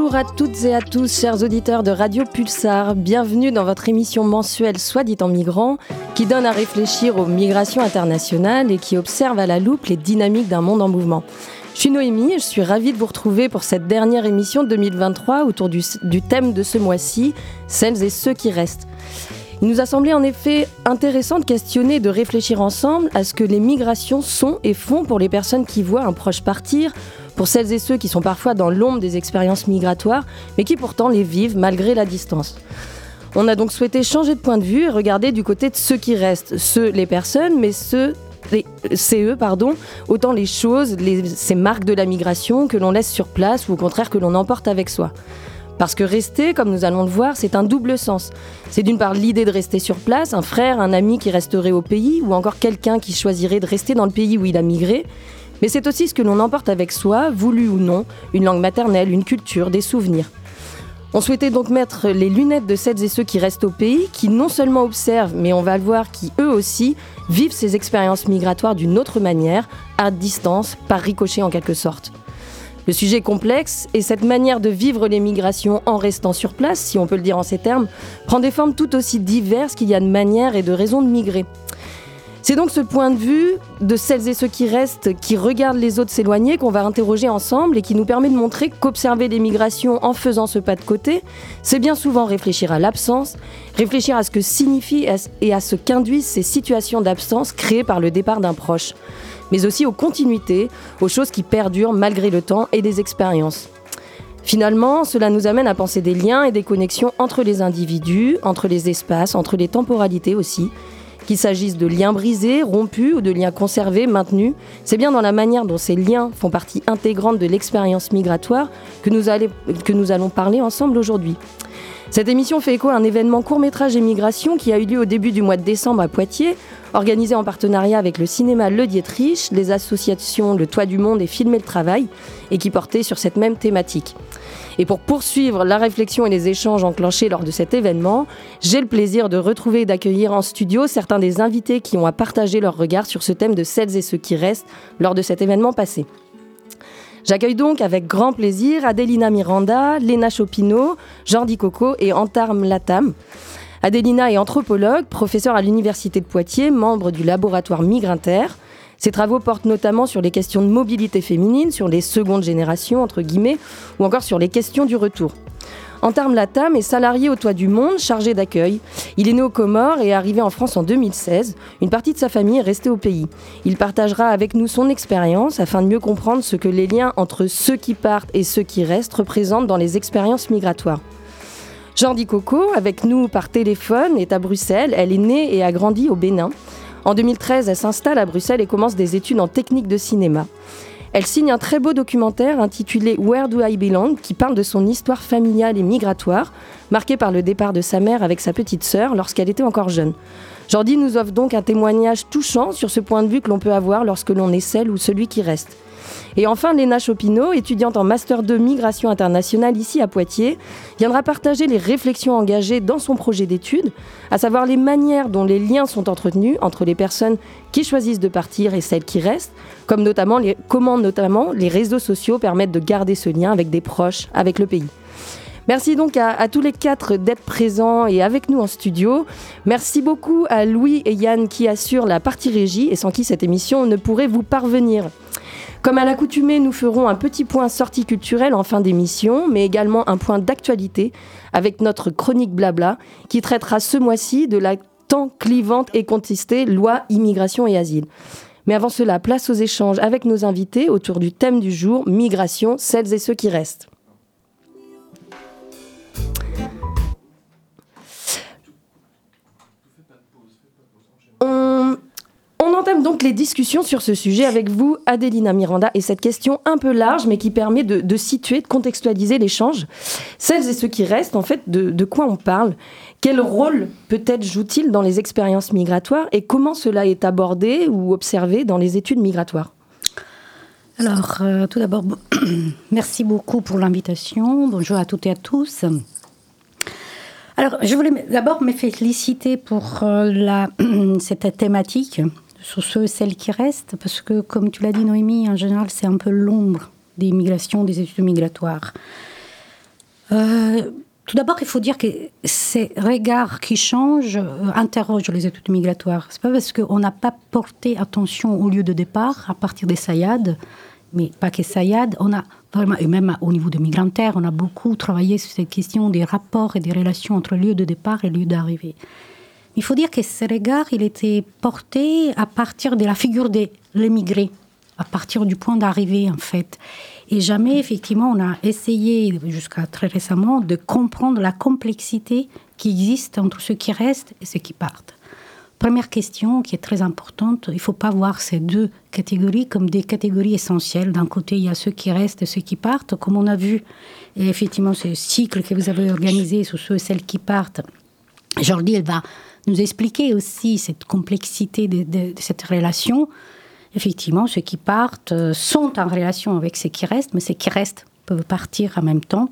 Bonjour à toutes et à tous, chers auditeurs de Radio Pulsar. Bienvenue dans votre émission mensuelle Soit dit en migrant, qui donne à réfléchir aux migrations internationales et qui observe à la loupe les dynamiques d'un monde en mouvement. Je suis Noémie et je suis ravie de vous retrouver pour cette dernière émission 2023 autour du, du thème de ce mois-ci, celles et ceux qui restent. Il nous a semblé en effet intéressant de questionner et de réfléchir ensemble à ce que les migrations sont et font pour les personnes qui voient un proche partir, pour celles et ceux qui sont parfois dans l'ombre des expériences migratoires, mais qui pourtant les vivent malgré la distance. On a donc souhaité changer de point de vue et regarder du côté de ceux qui restent, ceux les personnes, mais ceux c'est eux, pardon, autant les choses, ces marques de la migration que l'on laisse sur place ou au contraire que l'on emporte avec soi. Parce que rester, comme nous allons le voir, c'est un double sens. C'est d'une part l'idée de rester sur place, un frère, un ami qui resterait au pays, ou encore quelqu'un qui choisirait de rester dans le pays où il a migré, mais c'est aussi ce que l'on emporte avec soi, voulu ou non, une langue maternelle, une culture, des souvenirs. On souhaitait donc mettre les lunettes de celles et ceux qui restent au pays, qui non seulement observent, mais on va le voir, qui eux aussi vivent ces expériences migratoires d'une autre manière, à distance, par ricochet en quelque sorte. Le sujet est complexe et cette manière de vivre les migrations en restant sur place, si on peut le dire en ces termes, prend des formes tout aussi diverses qu'il y a de manières et de raisons de migrer. C'est donc ce point de vue de celles et ceux qui restent, qui regardent les autres s'éloigner, qu'on va interroger ensemble et qui nous permet de montrer qu'observer les migrations en faisant ce pas de côté, c'est bien souvent réfléchir à l'absence, réfléchir à ce que signifient et à ce qu'induisent ces situations d'absence créées par le départ d'un proche, mais aussi aux continuités, aux choses qui perdurent malgré le temps et des expériences. Finalement, cela nous amène à penser des liens et des connexions entre les individus, entre les espaces, entre les temporalités aussi, qu'il s'agisse de liens brisés, rompus ou de liens conservés, maintenus, c'est bien dans la manière dont ces liens font partie intégrante de l'expérience migratoire que nous, allons parler ensemble aujourd'hui. Cette émission fait écho à un événement court-métrage émigration qui a eu lieu au début du mois de décembre à Poitiers, organisé en partenariat avec le cinéma Le Dietrich, les associations Le Toit du Monde et Filmer le Travail, et qui portait sur cette même thématique. Et pour poursuivre la réflexion et les échanges enclenchés lors de cet événement, j'ai le plaisir de retrouver et d'accueillir en studio certains des invités qui ont à partager leur regard sur ce thème de celles et ceux qui restent lors de cet événement passé. J'accueille donc avec grand plaisir Adelina Miranda, Léna Chopineau, Jordi Coco et Antarm Latam. Adelina est anthropologue, professeure à l'Université de Poitiers, membre du laboratoire Migrinter. Ses travaux portent notamment sur les questions de mobilité féminine, sur les secondes générations, entre guillemets, ou encore sur les questions du retour. Antarm Latam est salarié au Toit du Monde, chargé d'accueil. Il est né aux Comores et est arrivé en France en 2016. Une partie de sa famille est restée au pays. Il partagera avec nous son expérience afin de mieux comprendre ce que les liens entre ceux qui partent et ceux qui restent représentent dans les expériences migratoires. Jordi Coco, avec nous par téléphone, est à Bruxelles. Elle est née et a grandi au Bénin. En 2013, elle s'installe à Bruxelles et commence des études en technique de cinéma. Elle signe un très beau documentaire intitulé Where Do I Belong qui parle de son histoire familiale et migratoire, marquée par le départ de sa mère avec sa petite sœur lorsqu'elle était encore jeune. Jordi nous offre donc un témoignage touchant sur ce point de vue que l'on peut avoir lorsque l'on est celle ou celui qui reste. Et enfin, Léna Chopineau, étudiante en Master 2 Migration internationale ici à Poitiers, viendra partager les réflexions engagées dans son projet d'étude, à savoir les manières dont les liens sont entretenus entre les personnes qui choisissent de partir et celles qui restent, comme notamment les, comment notamment les réseaux sociaux permettent de garder ce lien avec des proches, avec le pays. Merci donc à, à tous les quatre d'être présents et avec nous en studio. Merci beaucoup à Louis et Yann qui assurent la partie régie et sans qui cette émission ne pourrait vous parvenir. Comme à l'accoutumée, nous ferons un petit point sortie culturelle en fin d'émission, mais également un point d'actualité avec notre chronique blabla qui traitera ce mois-ci de la tant clivante et contestée loi immigration et asile. Mais avant cela, place aux échanges avec nos invités autour du thème du jour, migration, celles et ceux qui restent. On, J'entame donc les discussions sur ce sujet avec vous, Adelina Miranda, et cette question un peu large, mais qui permet de, situer, de contextualiser l'échange. Celles et ceux qui restent, en fait, de, quoi on parle? Quel rôle peut-être joue-t-il dans les expériences migratoires? Et comment cela est abordé ou observé dans les études migratoires? Alors, euh, tout d'abord, merci beaucoup pour l'invitation. Bonjour à toutes et à tous. Alors, je voulais d'abord me féliciter pour euh, cette thématique, sur ceux et celles qui restent, parce que, comme tu l'as dit, Noémie, en général, c'est un peu l'ombre des migrations, des études migratoires. Euh, tout d'abord, il faut dire que ces regards qui changent euh, interrogent les études migratoires. C'est pas parce qu'on n'a pas porté attention au lieu de départ à partir des Sayad, mais pas que Sayad, on a vraiment, et même au niveau de migrantaires, on a beaucoup travaillé sur cette question des rapports et des relations entre lieu de départ et lieu d'arrivée. Il faut dire que ce regard, il était porté à partir de la figure de l'émigré, à partir du point d'arrivée en fait. Et jamais, effectivement, on a essayé, jusqu'à très récemment, de comprendre la complexité qui existe entre ceux qui restent et ceux qui partent. Première question qui est très importante, il ne faut pas voir ces deux catégories comme des catégories essentielles. D'un côté, il y a ceux qui restent et ceux qui partent, comme on a vu, effectivement, ce cycle que vous avez organisé sur ceux et celles qui partent. Jordi, elle va nous expliquer aussi cette complexité de, cette relation. Effectivement, ceux qui partent euh, sont en relation avec ceux qui restent, mais ceux qui restent peuvent partir en même temps.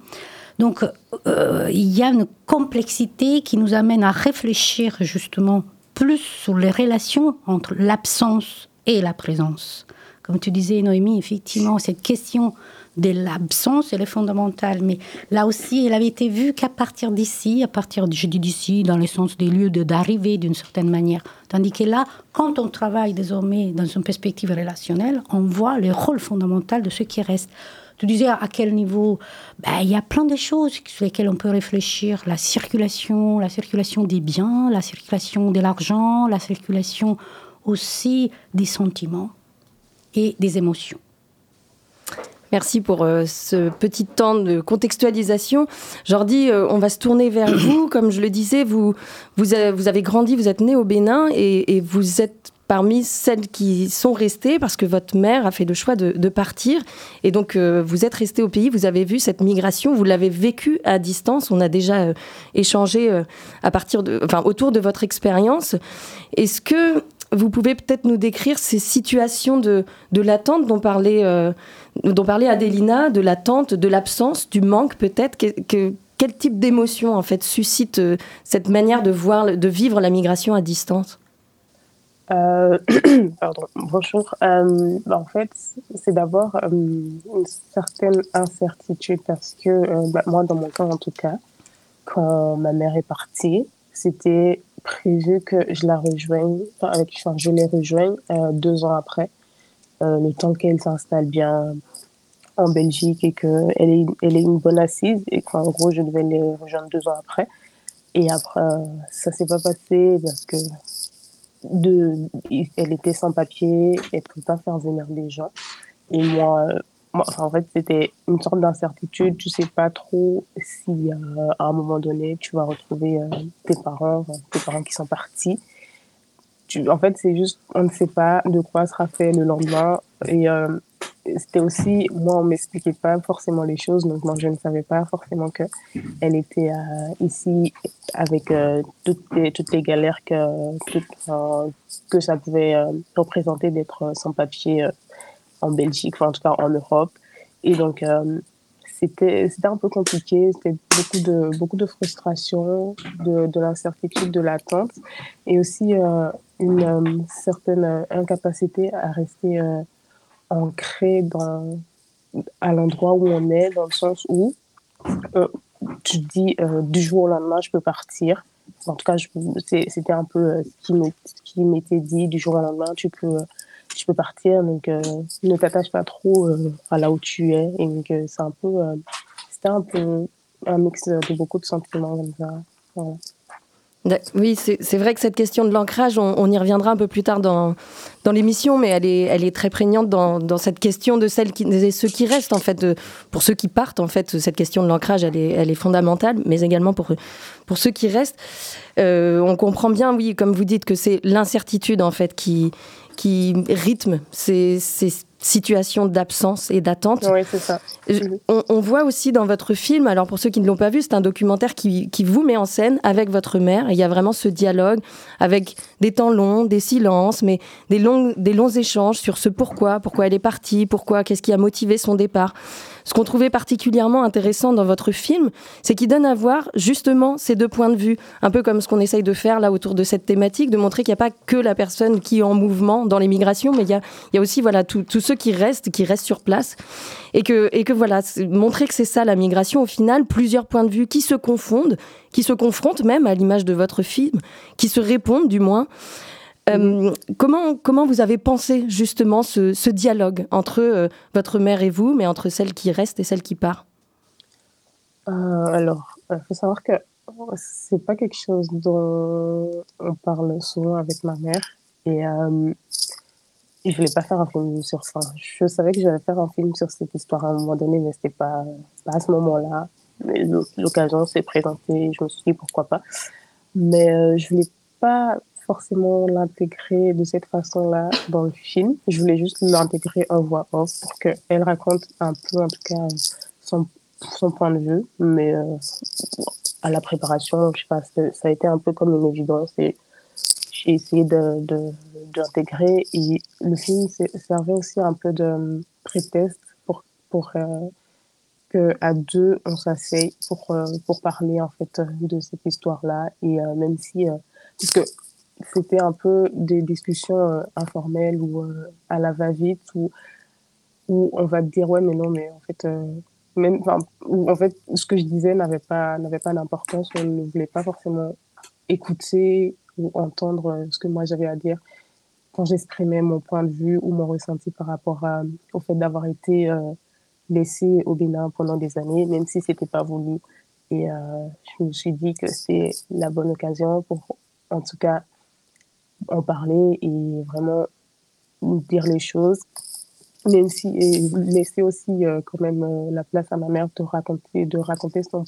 Donc, euh, il y a une complexité qui nous amène à réfléchir justement plus sur les relations entre l'absence et la présence. Comme tu disais, Noémie, effectivement, cette question de l'absence, elle est fondamentale. Mais là aussi, elle avait été vue qu'à partir d'ici, à partir, je dis d'ici, dans le sens des lieux d'arrivée d'une certaine manière. Tandis que là, quand on travaille désormais dans une perspective relationnelle, on voit le rôle fondamental de ce qui reste. Tu disais à quel niveau? Ben, Il y a plein de choses sur lesquelles on peut réfléchir. La circulation, la circulation des biens, la circulation de l'argent, la circulation aussi des sentiments et des émotions. Merci pour euh, ce petit temps de contextualisation. Jordi, euh, on va se tourner vers vous. Comme je le disais, vous, vous, avez, grandi, vous êtes né au Bénin et, et vous êtes parmi celles qui sont restées parce que votre mère a fait le choix de, partir. Et donc, euh, vous êtes resté au pays, vous avez vu cette migration, vous l'avez vécue à distance. On a déjà euh, échangé euh, à partir de, enfin, autour de votre expérience. Est-ce que vous pouvez peut-être nous décrire ces situations de, de l'attente dont parlait, dont parlait Adélina, de l'attente, de l'absence, du manque peut-être? Que, Quel type d'émotion en fait suscite cette manière de voir, de vivre la migration à distance? Euh, pardon, bonjour. Euh, bah, en fait, c'est d'abord euh, une certaine incertitude parce que bah, moi, dans mon cas en tout cas, quand ma mère est partie, c'était prévu que je la rejoigne, enfin, je les rejoigne deux ans après, le temps qu'elle s'installe bien en Belgique et qu'elle ait, elle ait une bonne assise et qu'en gros, je devais les rejoindre deux ans après. Et après, ça s'est pas passé parce que de, elle était sans papier, elle ne pouvait pas faire venir des gens. Et moi, moi en fait, c'était une sorte d'incertitude. Tu sais pas trop si euh, à un moment donné, tu vas retrouver euh, tes parents, tes parents qui sont partis. Tu, en fait, c'est juste, on ne sait pas de quoi sera fait le lendemain. Et euh, c'était aussi, moi, on m'expliquait pas forcément les choses, donc moi, je ne savais pas forcément que elle était ici avec toutes, les, toutes les galères que, que ça pouvait représenter d'être sans papier en Belgique, en tout cas en Europe. Et donc, c'était c'était un peu compliqué, c'était beaucoup de, beaucoup de frustration, de, de l'incertitude, de l'attente, et aussi une certaine incapacité à rester ancré dans, à l'endroit où on est, dans le sens où euh, tu dis euh, du jour au lendemain, je peux partir. En tout cas, c'était un peu euh, ce qui m'était dit du jour au lendemain, tu peux, tu peux partir. Donc, ne t'attache pas trop à là où tu es. Et donc, c'est un peu, c'était un peu un mix de beaucoup de sentiments comme ça. Oui, c'est vrai que cette question de l'ancrage, on, y reviendra un peu plus tard dans, dans l'émission, mais elle est, elle est très prégnante dans, dans cette question de celles qui, ceux qui restent, en fait, pour ceux qui partent, en fait, cette question de l'ancrage, elle est, elle est fondamentale, mais également pour, pour ceux qui restent. Euh, on comprend bien, oui, comme vous dites, que c'est l'incertitude, en fait, qui, qui rythme ces, ces situation d'absence et d'attente. Oui, c'est ça. On, voit aussi dans votre film, alors pour ceux qui ne l'ont pas vu, c'est un documentaire qui, qui, vous met en scène avec votre mère. Il y a vraiment ce dialogue avec des temps longs, des silences, mais des longs, des longs échanges sur ce pourquoi, pourquoi elle est partie, pourquoi, qu'est-ce qui a motivé son départ. Ce qu'on trouvait particulièrement intéressant dans votre film, c'est qu'il donne à voir justement ces deux points de vue, un peu comme ce qu'on essaye de faire là autour de cette thématique, de montrer qu'il n'y a pas que la personne qui est en mouvement dans l'immigration, mais il y a, y a aussi voilà tous ceux qui restent, qui restent sur place, et que, et que voilà, montrer que c'est ça la migration au final, plusieurs points de vue qui se confondent, qui se confrontent même à l'image de votre film, qui se répondent du moins. Euh, comment, comment vous avez pensé justement ce, dialogue entre euh, votre mère et vous, mais entre celle qui reste et celle qui part? Euh, Alors, il faut savoir que c'est pas quelque chose dont on parle souvent avec ma mère. Et, je voulais pas faire un film sur ça. Je savais que j'allais faire un film sur cette histoire à un moment donné, mais c'était pas, pas à ce moment-là. L'occasion s'est présentée, je me suis dit pourquoi pas. Mais je voulais pas forcément l'intégrer de cette façon-là dans le film. Je voulais juste l'intégrer en voix off pour qu'elle raconte un peu, en tout cas, son, son point de vue. Mais euh, à la préparation, je sais pas, ça a été un peu comme une évidence et j'ai essayé d'intégrer. De, et le film servait aussi un peu de prétexte pour, pour euh, que à deux, on s'asseye pour, euh, pour parler en fait de cette histoire-là. Et même si, puisque c'était un peu des discussions euh, informelles ou euh, à la va-vite où, où on va dire ouais mais non mais en fait euh, même en fait ce que je disais n'avait pas n'avait pas d'importance. On ne voulait pas forcément écouter ou entendre ce que moi j'avais à dire. Quand j'exprimais mon point de vue ou mon ressenti par rapport au fait d'avoir été laissé au Bénin pendant des années même si c'était pas voulu. Et je me suis dit que c'est la bonne occasion pour en tout cas en parler et vraiment dire les choses même si et laisser aussi euh, quand même euh, la place à ma mère de raconter de raconter son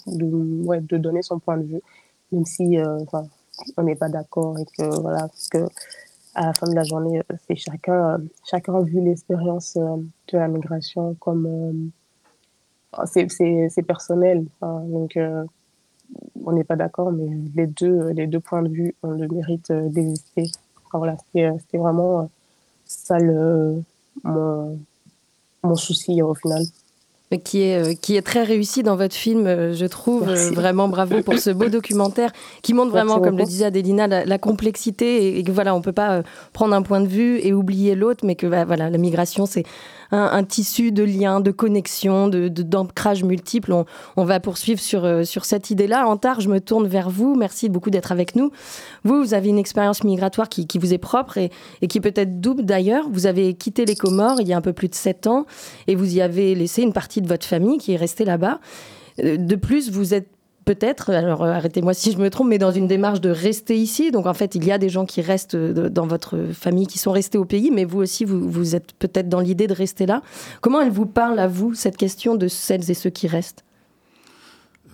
ouais, de donner son point de vue même si euh, on n'est pas d'accord et que voilà parce que à la fin de la journée c'est chacun chacun a vu l'expérience de la migration comme c'est personnel donc on n'est pas d'accord, mais les deux, les deux points de vue ont le mérite euh, d'exister. voilà, euh, c'était vraiment euh, ça le, mon, mon souci au final qui est, qui est très réussi dans votre film, je trouve. Vraiment bravo pour ce beau documentaire qui montre vraiment, comme le disait Adélina, la, complexité et, que voilà, on peut pas prendre un point de vue et oublier l'autre, mais que bah, voilà, la migration, c'est un, tissu de liens, de connexions, de, d'ancrage multiples. On, va poursuivre sur, euh, sur cette idée-là. Antar, je me tourne vers vous. Merci beaucoup d'être avec nous. Vous, vous avez une expérience migratoire qui, vous est propre et, et qui peut être double d'ailleurs. Vous avez quitté les Comores il y a un peu plus de sept ans et vous y avez laissé une partie de votre famille qui est restée là-bas. Euh, de plus, vous êtes peut-être, alors euh, arrêtez-moi si je me trompe, mais dans une démarche de rester ici. Donc en fait, il y a des gens qui restent euh, dans votre famille, qui sont restés au pays, mais vous aussi, vous, êtes peut-être dans l'idée de rester là. Comment elle vous parle à vous, cette question de celles et ceux qui restent?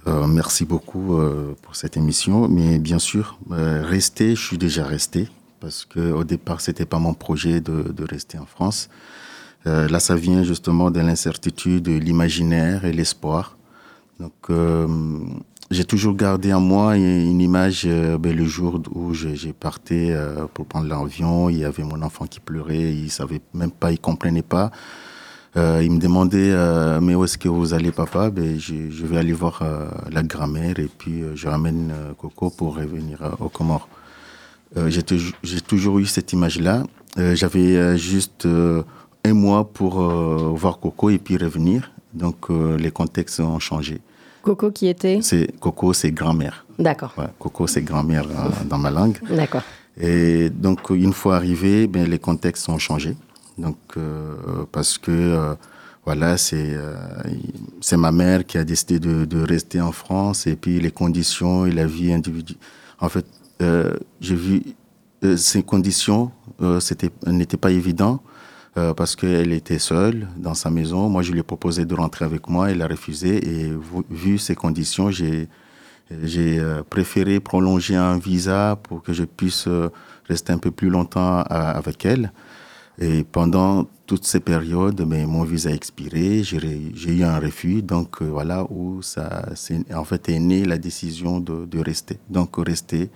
Euh, merci beaucoup pour cette émission. Mais bien sûr, rester, je suis déjà resté parce que au départ, c'était pas mon projet de, de, rester en France. là, ça vient justement de l'incertitude, l'imaginaire et l'espoir. Donc, j'ai toujours gardé en moi une image, euh, ben, le jour où j'ai parté euh, pour prendre l'avion, il y avait mon enfant qui pleurait, il savait même pas, il comprenait pas. Euh, il me demandait, mais où est-ce que vous allez, papa? Ben, je, je vais aller voir la grand-mère et puis je ramène Coco pour revenir au Comores. j'ai toujours eu cette image-là. J'avais juste un mois pour voir Coco et puis revenir. Donc les contextes ont changé. Coco qui était C'est Coco, c'est grand-mère. D'accord. Coco, c'est grand-mère euh, dans ma langue. D'accord. Et donc une fois arrivé, ben les contextes ont changé. Donc euh, parce que euh, voilà, c'est c'est ma mère qui a décidé de, de, rester en France et puis les conditions et la vie individuelle. En fait, j'ai vu ces conditions c'était n'étaient pas évident parce qu'elle était seule dans sa maison. Moi, je lui ai proposé de rentrer avec moi, elle a refusé et vu ces conditions, j'ai j'ai préféré prolonger un visa pour que je puisse rester un peu plus longtemps avec elle. Et pendant toutes ces périodes, mais mon visa a expiré, j'ai eu un refus, donc euh, voilà où ça, en fait est née la décision de, rester. Donc rester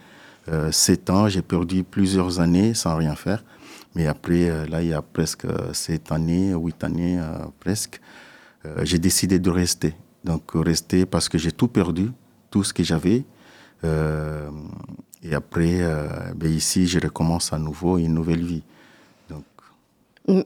euh, sept ans, j'ai perdu plusieurs années sans rien faire, mais après euh, là il y a presque sept années, huit années presque, j'ai décidé de rester. Donc rester parce que j'ai tout perdu, tout ce que j'avais. et après, ben ici, je recommence à nouveau une nouvelle vie.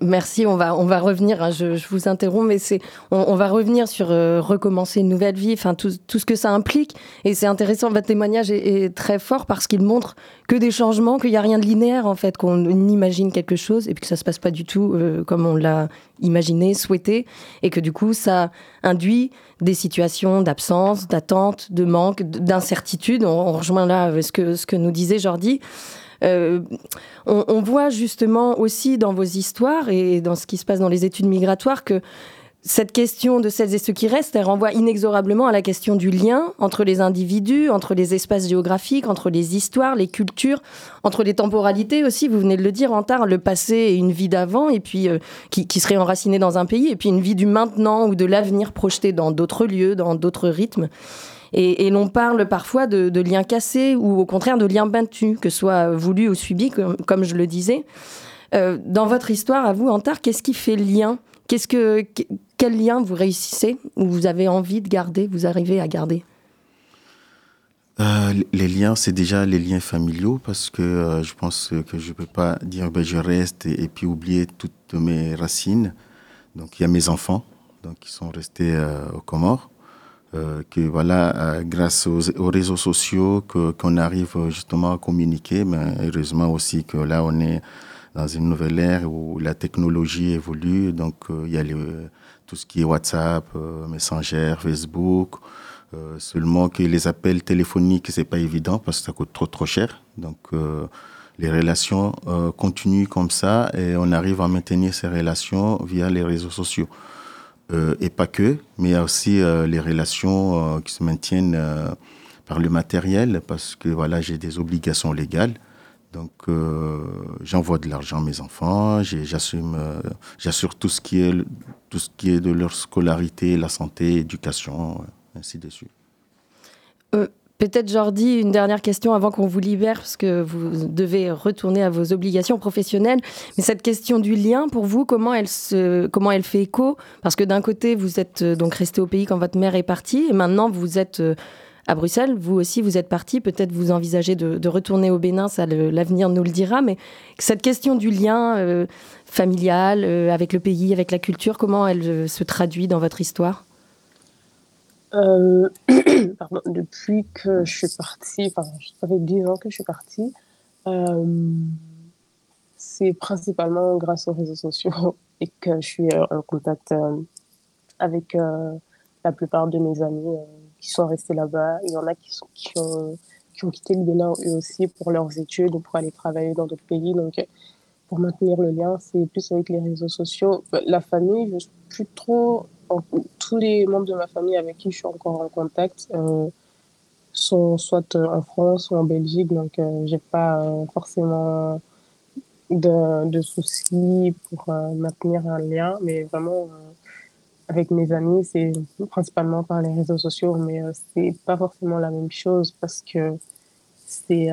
Merci, on va, on va revenir, hein, je, vous interromps, mais c'est, on, va revenir sur euh, recommencer une nouvelle vie, enfin tout, tout, ce que ça implique. Et c'est intéressant, votre témoignage est, très fort parce qu'il montre que des changements, qu'il n'y a rien de linéaire en fait, qu'on imagine quelque chose et puis que ça se passe pas du tout euh, comme on l'a imaginé, souhaité, et que du coup ça induit des situations d'absence, d'attente, de manque, d'incertitude. On, on, rejoint là euh, ce que, ce que nous disait Jordi. Euh, on, voit justement aussi dans vos histoires et dans ce qui se passe dans les études migratoires que cette question de celles et ceux qui restent, elle renvoie inexorablement à la question du lien entre les individus, entre les espaces géographiques, entre les histoires, les cultures, entre les temporalités aussi, vous venez de le dire, en tard, le passé et une vie d'avant, et puis euh, qui, qui, serait enracinée dans un pays, et puis une vie du maintenant ou de l'avenir projeté dans d'autres lieux, dans d'autres rythmes. Et, l'on parle parfois de, liens cassés ou au contraire de liens battus, que ce soit voulu ou subi, comme, je le disais. Euh, dans votre histoire, à vous, Antar, qu'est-ce qui fait lien? Qu'est-ce que, Quel lien vous réussissez ou vous avez envie de garder, vous arrivez à garder? Euh, les liens, c'est déjà les liens familiaux parce que euh, je pense que je ne peux pas dire ben, je reste et, puis oublier toutes mes racines. Donc il y a mes enfants donc, qui sont restés aux Comores. Euh, que voilà, euh, grâce aux, réseaux sociaux, qu'on arrive justement à communiquer, mais heureusement aussi que là, on est dans une nouvelle ère où la technologie évolue. Donc, euh, il y a tout ce qui est WhatsApp, Messenger, Facebook. seulement que les appels téléphoniques, c'est pas évident parce que ça coûte trop, trop cher. Donc, les relations continuent comme ça et on arrive à maintenir ces relations via les réseaux sociaux. Euh, et pas que, mais il y a aussi euh, les relations euh, qui se maintiennent par le matériel, parce que voilà, j'ai des obligations légales. Donc, j'envoie de l'argent à mes enfants, j'assume, j'assure tout ce qui est tout ce qui est de leur scolarité, la santé, l'éducation, ainsi de suite. Peut-être Jordi, une dernière question avant qu'on vous libère, parce que vous devez retourner à vos obligations professionnelles. Mais cette question du lien, pour vous, comment elle, se, comment elle fait écho? Parce que d'un côté, vous êtes euh, donc resté au pays quand votre mère est partie, et maintenant vous êtes euh, à Bruxelles. Vous aussi, vous êtes parti. Peut-être vous envisagez de, retourner au Bénin, ça l'avenir nous le dira. Mais cette question du lien euh, familial avec le pays, avec la culture, comment elle se traduit dans votre histoire? Euh, pardon, depuis que je suis partie, enfin, ça fait 10 ans que je suis partie, euh, c'est principalement grâce aux réseaux sociaux et que je suis euh, en contact avec la plupart de mes amis qui sont restés là-bas. Il y en a qui, ont, qui ont quitté le Bénin eux aussi pour leurs études ou pour aller travailler dans d'autres pays. Donc, pour maintenir le lien, c'est plus avec les réseaux sociaux. La famille, je ne suis plus trop tous les membres de ma famille avec qui je suis encore en contact euh, sont soit euh, en France ou en Belgique, donc euh, j'ai pas forcément de, de, soucis pour maintenir un lien, mais vraiment avec mes amis, c'est principalement par les réseaux sociaux, mais c'est pas forcément la même chose parce que c'est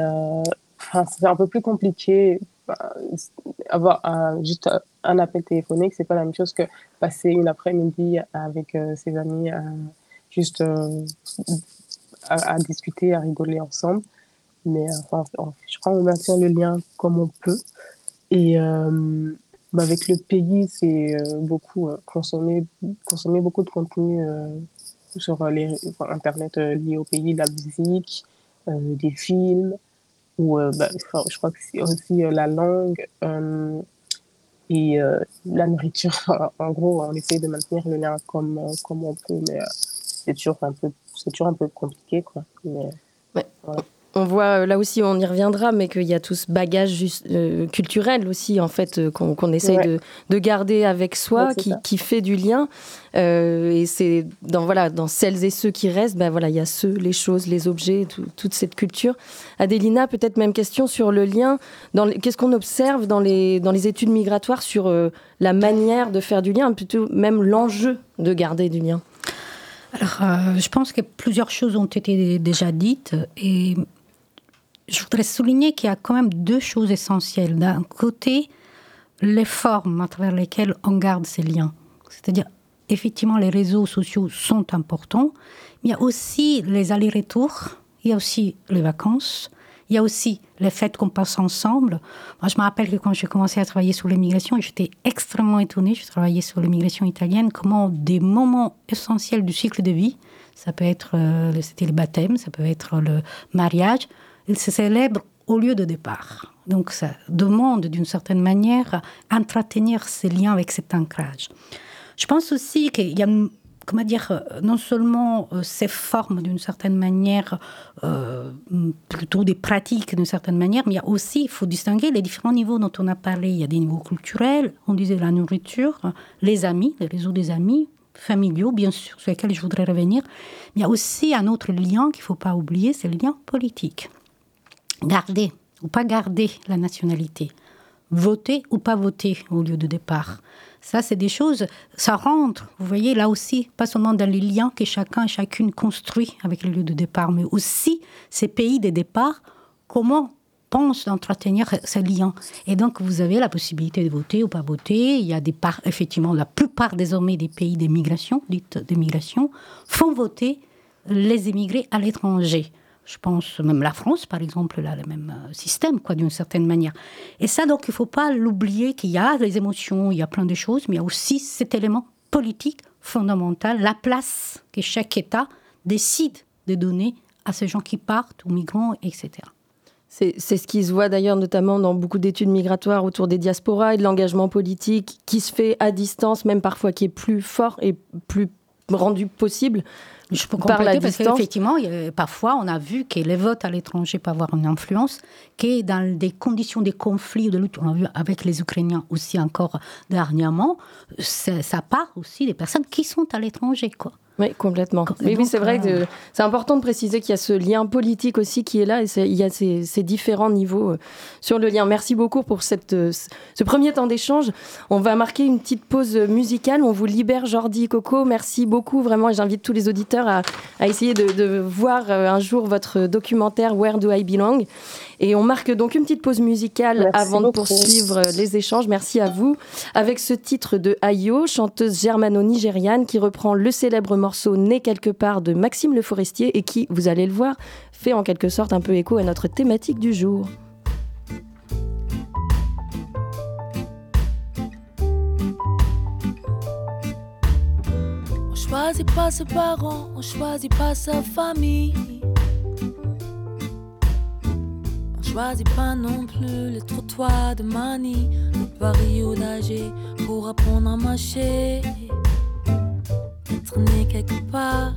c'est un peu plus compliqué avoir un, juste un appel téléphonique, c'est pas la même chose que passer une après-midi avec euh, ses amis, juste euh, à, discuter, à rigoler ensemble. Mais enfin, je crois qu'on maintient le lien comme on peut. Et euh, avec le pays, c'est beaucoup consommer, consommer beaucoup de contenu sur les, Internet lié au pays, la musique, des films, ou bah, je crois que c'est aussi la langue et euh, la nourriture. en gros, on essaie de maintenir le lien comme, comme on peut, mais euh, c'est toujours, un peu, toujours un peu compliqué. Quoi. Mais, on voit là aussi, on y reviendra, mais qu'il y a tout ce bagage juste, culturel aussi, en fait, qu'on essaye de, garder avec soi, qui, qui, fait du lien. et c'est dans, voilà, dans celles et ceux qui restent, ben voilà, il y a ceux, les choses, les objets, toute cette culture. Adélina, peut-être même question sur le lien. Qu'est-ce qu'on observe dans les, dans les études migratoires sur la manière de faire du lien, plutôt même l'enjeu de garder du lien? Alors, euh, je pense que plusieurs choses ont été déjà dites et je voudrais souligner qu'il y a quand même deux choses essentielles. D'un côté, les formes à travers lesquelles on garde ces liens. C'est-à-dire, effectivement, les réseaux sociaux sont importants, mais il y a aussi les allers-retours, il y a aussi les vacances, il y a aussi les fêtes qu'on passe ensemble. Moi, je me rappelle que quand j'ai commencé à travailler sur l'immigration, j'étais extrêmement étonnée. Je travaillais sur l'immigration italienne, comment des moments essentiels du cycle de vie, ça peut être euh, c'était le baptême, ça peut être le mariage, ils se célèbrent au lieu de départ. Donc, ça demande d'une certaine manière entretenir ces liens avec cet ancrage. Je pense aussi qu'il y a comment dire, non seulement euh, ces formes d'une certaine manière, euh, plutôt des pratiques d'une certaine manière, mais il y a aussi, il faut distinguer les différents niveaux dont on a parlé. Il y a des niveaux culturels, on disait la nourriture, les amis, les réseaux des amis, familiaux, bien sûr, sur lesquels je voudrais revenir. Mais il y a aussi un autre lien qu'il ne faut pas oublier, c'est le lien politique. Garder ou pas garder la nationalité, voter ou pas voter au lieu de départ. Ça, c'est des choses, ça rentre, vous voyez, là aussi, pas seulement dans les liens que chacun et chacune construit avec le lieu de départ, mais aussi ces pays de départ, comment pensent d'entretenir ces liens? Et donc, vous avez la possibilité de voter ou pas voter. Il y a des parts, effectivement, la plupart désormais des pays d'émigration, dites d'émigration, font voter les émigrés à l'étranger. Je pense même la France, par exemple, a le même euh, système, quoi, d'une certaine manière. Et ça, donc, il ne faut pas l'oublier qu'il y a des émotions, il y a plein de choses, mais il y a aussi cet élément politique fondamental, la place que chaque État décide de donner à ces gens qui partent, aux migrants, etc. C'est ce qui se voit d'ailleurs notamment dans beaucoup d'études migratoires autour des diasporas et de l'engagement politique qui se fait à distance, même parfois qui est plus fort et plus rendu possible je peux compléter parce qu'effectivement, parfois, on a vu que les votes à l'étranger peuvent avoir une influence, que dans des conditions de conflit, de lutte, on a vu avec les Ukrainiens aussi encore dernièrement, ça part aussi des personnes qui sont à l'étranger, quoi. Oui, complètement. Mais oui, c'est vrai que euh, c'est important de préciser qu'il y a ce lien politique aussi qui est là et il y a ces, différents niveaux euh, sur le lien. Merci beaucoup pour cette, euh, ce premier temps d'échange. On va marquer une petite pause musicale. On vous libère, Jordi Coco. Merci beaucoup, vraiment. Et j'invite tous les auditeurs à, à essayer de, de, voir un jour votre documentaire Where Do I Belong? Et on marque donc une petite pause musicale avant de poursuivre les échanges. Merci à vous. Avec ce titre de Ayo, chanteuse germano-nigériane qui reprend le célèbre morceau Né quelque part de Maxime Le Forestier et qui, vous allez le voir, fait en quelque sorte un peu écho à notre thématique du jour. On choisit pas ses parents, on choisit pas sa famille. Choisis pas non plus les trottoirs de Mani, le Paris ou pour apprendre à marcher. Être né quelque part.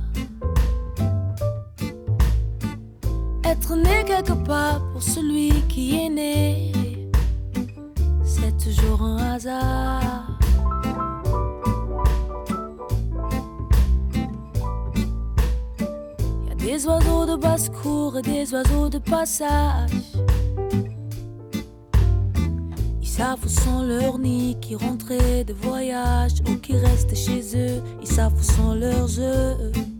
Être né quelque part pour celui qui est né, c'est toujours un hasard. Des oiseaux de basse-cour et des oiseaux de passage. Où sont leurs nids qui rentraient de voyage ou qui restent chez eux. Ils savent où leurs œufs.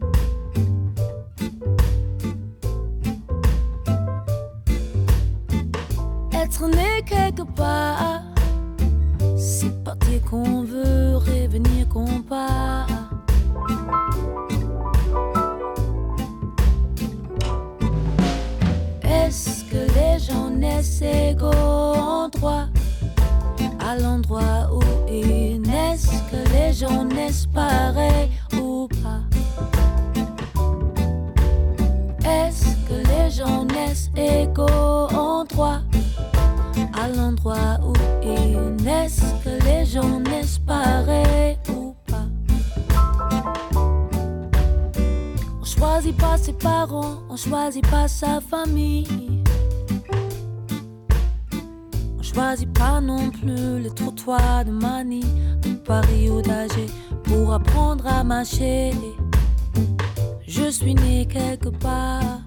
Je suis né quelque part.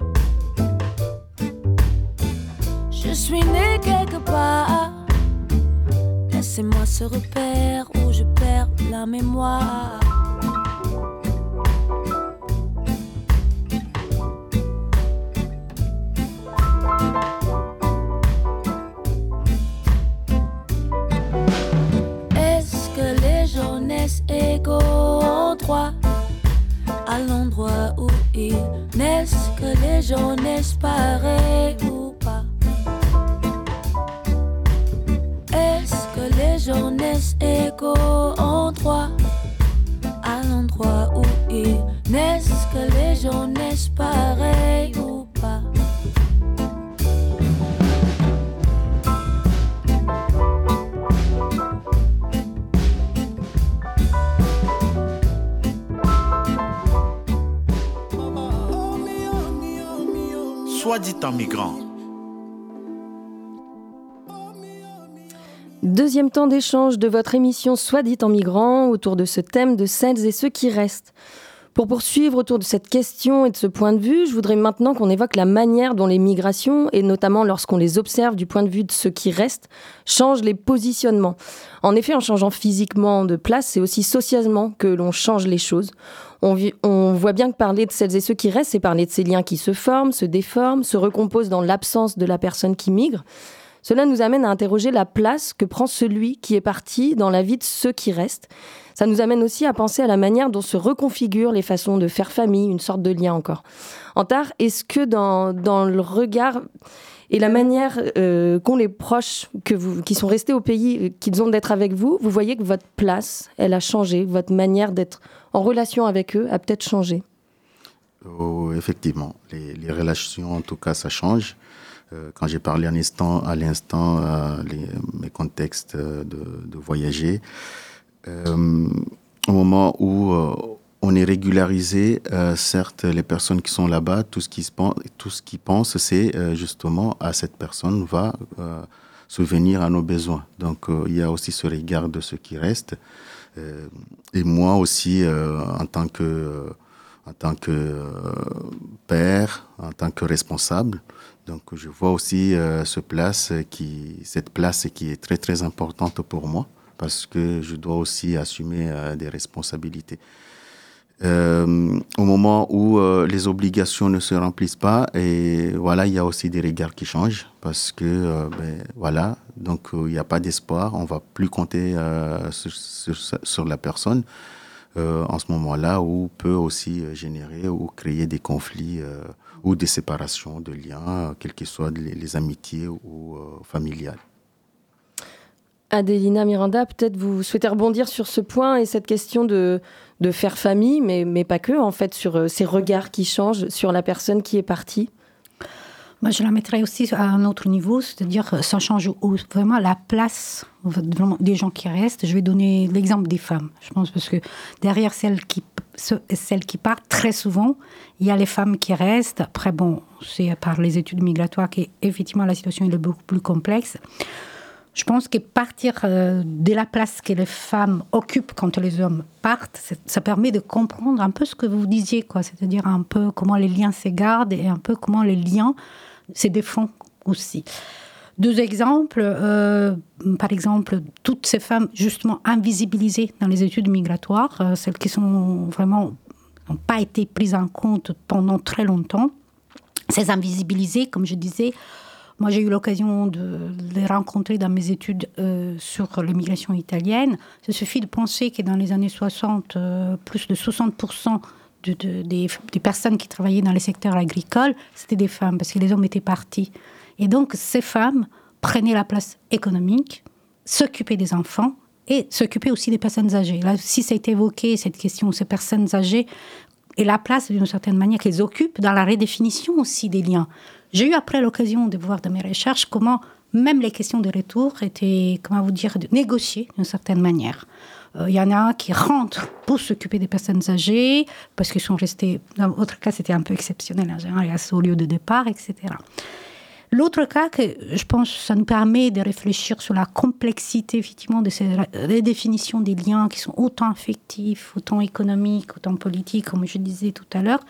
Je suis né quelque part. Laissez-moi ce repère où je perds la mémoire. À l'endroit où ils naissent Que les jeunesses pareilles ou pas. Est-ce que les jeunesses égaux ont droit? Dit en migrant? Deuxième temps d'échange de votre émission Soit dit en migrant autour de ce thème de celles et ceux qui restent. Pour poursuivre autour de cette question et de ce point de vue, je voudrais maintenant qu'on évoque la manière dont les migrations, et notamment lorsqu'on les observe du point de vue de ceux qui restent, changent les positionnements. En effet, en changeant physiquement de place, c'est aussi socialement que l'on change les choses. On, voit bien que parler de celles et ceux qui restent, c'est parler de ces liens qui se forment, se déforment, se recomposent dans l'absence de la personne qui migre. Cela nous amène à interroger la place que prend celui qui est parti dans la vie de ceux qui restent. Ça nous amène aussi à penser à la manière dont se reconfigurent les façons de faire famille, une sorte de lien encore. Antar, est-ce que dans, dans le regard et la manière euh, qu'ont les proches que qui sont restés au pays, euh, qu'ils ont d'être avec vous, vous voyez que votre place, elle a changé, votre manière d'être en relation avec eux a peut-être changé? Oh, effectivement, les, relations, en tout cas, ça change. Euh, quand j'ai parlé un instant, à l'instant, euh, mes contextes de, de voyager, euh, au moment où euh, on est régularisé, euh, certes, les personnes qui sont là-bas, tout ce qu'ils se pen- tout ce qu'ils pensent, c'est justement à cette personne va subvenir à nos besoins. Donc, il y a aussi ce regard de ceux qui restent. Euh, et moi aussi, en tant que en tant que père, en tant que responsable. Donc, je vois aussi ce place qui, cette place qui est très très importante pour moi parce que je dois aussi assumer euh, des responsabilités. Euh, au moment où euh, les obligations ne se remplissent pas, et voilà, il y a aussi des regards qui changent parce que ben, voilà, donc il n'y a pas d'espoir, on va plus compter sur, la personne en ce moment-là, ou peut aussi générer ou créer des conflits ou des séparations de liens, quelles que soient les, les amitiés ou familiales. Adélina Miranda, peut-être vous souhaitez rebondir sur ce point et cette question de, de faire famille, mais, mais pas que, en fait, sur euh, ces regards qui changent sur la personne qui est partie. Moi, je la mettrais aussi à un autre niveau, c'est-à-dire euh, ça change vraiment la place des gens qui restent. Je vais donner l'exemple des femmes, je pense, parce que derrière celles qui, ce- celles qui partent, très souvent, il y a les femmes qui restent. Après, bon, c'est par les études migratoires qu'effectivement la situation est beaucoup plus complexe. Je pense que partir euh, de la place que les femmes occupent quand les hommes partent, ça permet de comprendre un peu ce que vous disiez, quoi. C'est-à-dire un peu comment les liens se gardent et un peu comment les liens se défendent aussi. Deux exemples. euh, par exemple, toutes ces femmes justement invisibilisées dans les études migratoires, euh, celles qui sont vraiment n'ont pas été prises en compte pendant très longtemps. Ces invisibilisées, comme je disais, moi, j'ai eu l'occasion de les rencontrer dans mes études euh, sur l'immigration italienne. Il suffit de penser que dans les années 60, euh, plus de 60% de- de- des, des personnes qui travaillaient dans les secteurs agricoles, c'était des femmes, parce que les hommes étaient partis. Et donc, ces femmes prenaient la place économique, s'occupaient des enfants et s'occupaient aussi des personnes âgées. Là, si ça a été évoqué, cette question, ces personnes âgées, et la place, d'une certaine manière, qu'elles occupent dans la redéfinition aussi des liens. J'ai eu après l'occasion de voir dans mes recherches comment même les questions de retour étaient, comment vous dire, négociées d'une certaine manière. Il y en a qui rentrent pour s'occuper des personnes âgées, parce qu'ils sont restés. Dans votre cas, c'était un peu exceptionnel. En général, y a au lieu de départ, etc. L'autre cas, que je pense, ça nous permet de réfléchir sur la complexité, effectivement, de ces redéfinitions des liens qui sont autant affectifs, autant économiques, autant politiques, comme je disais tout à l'heure,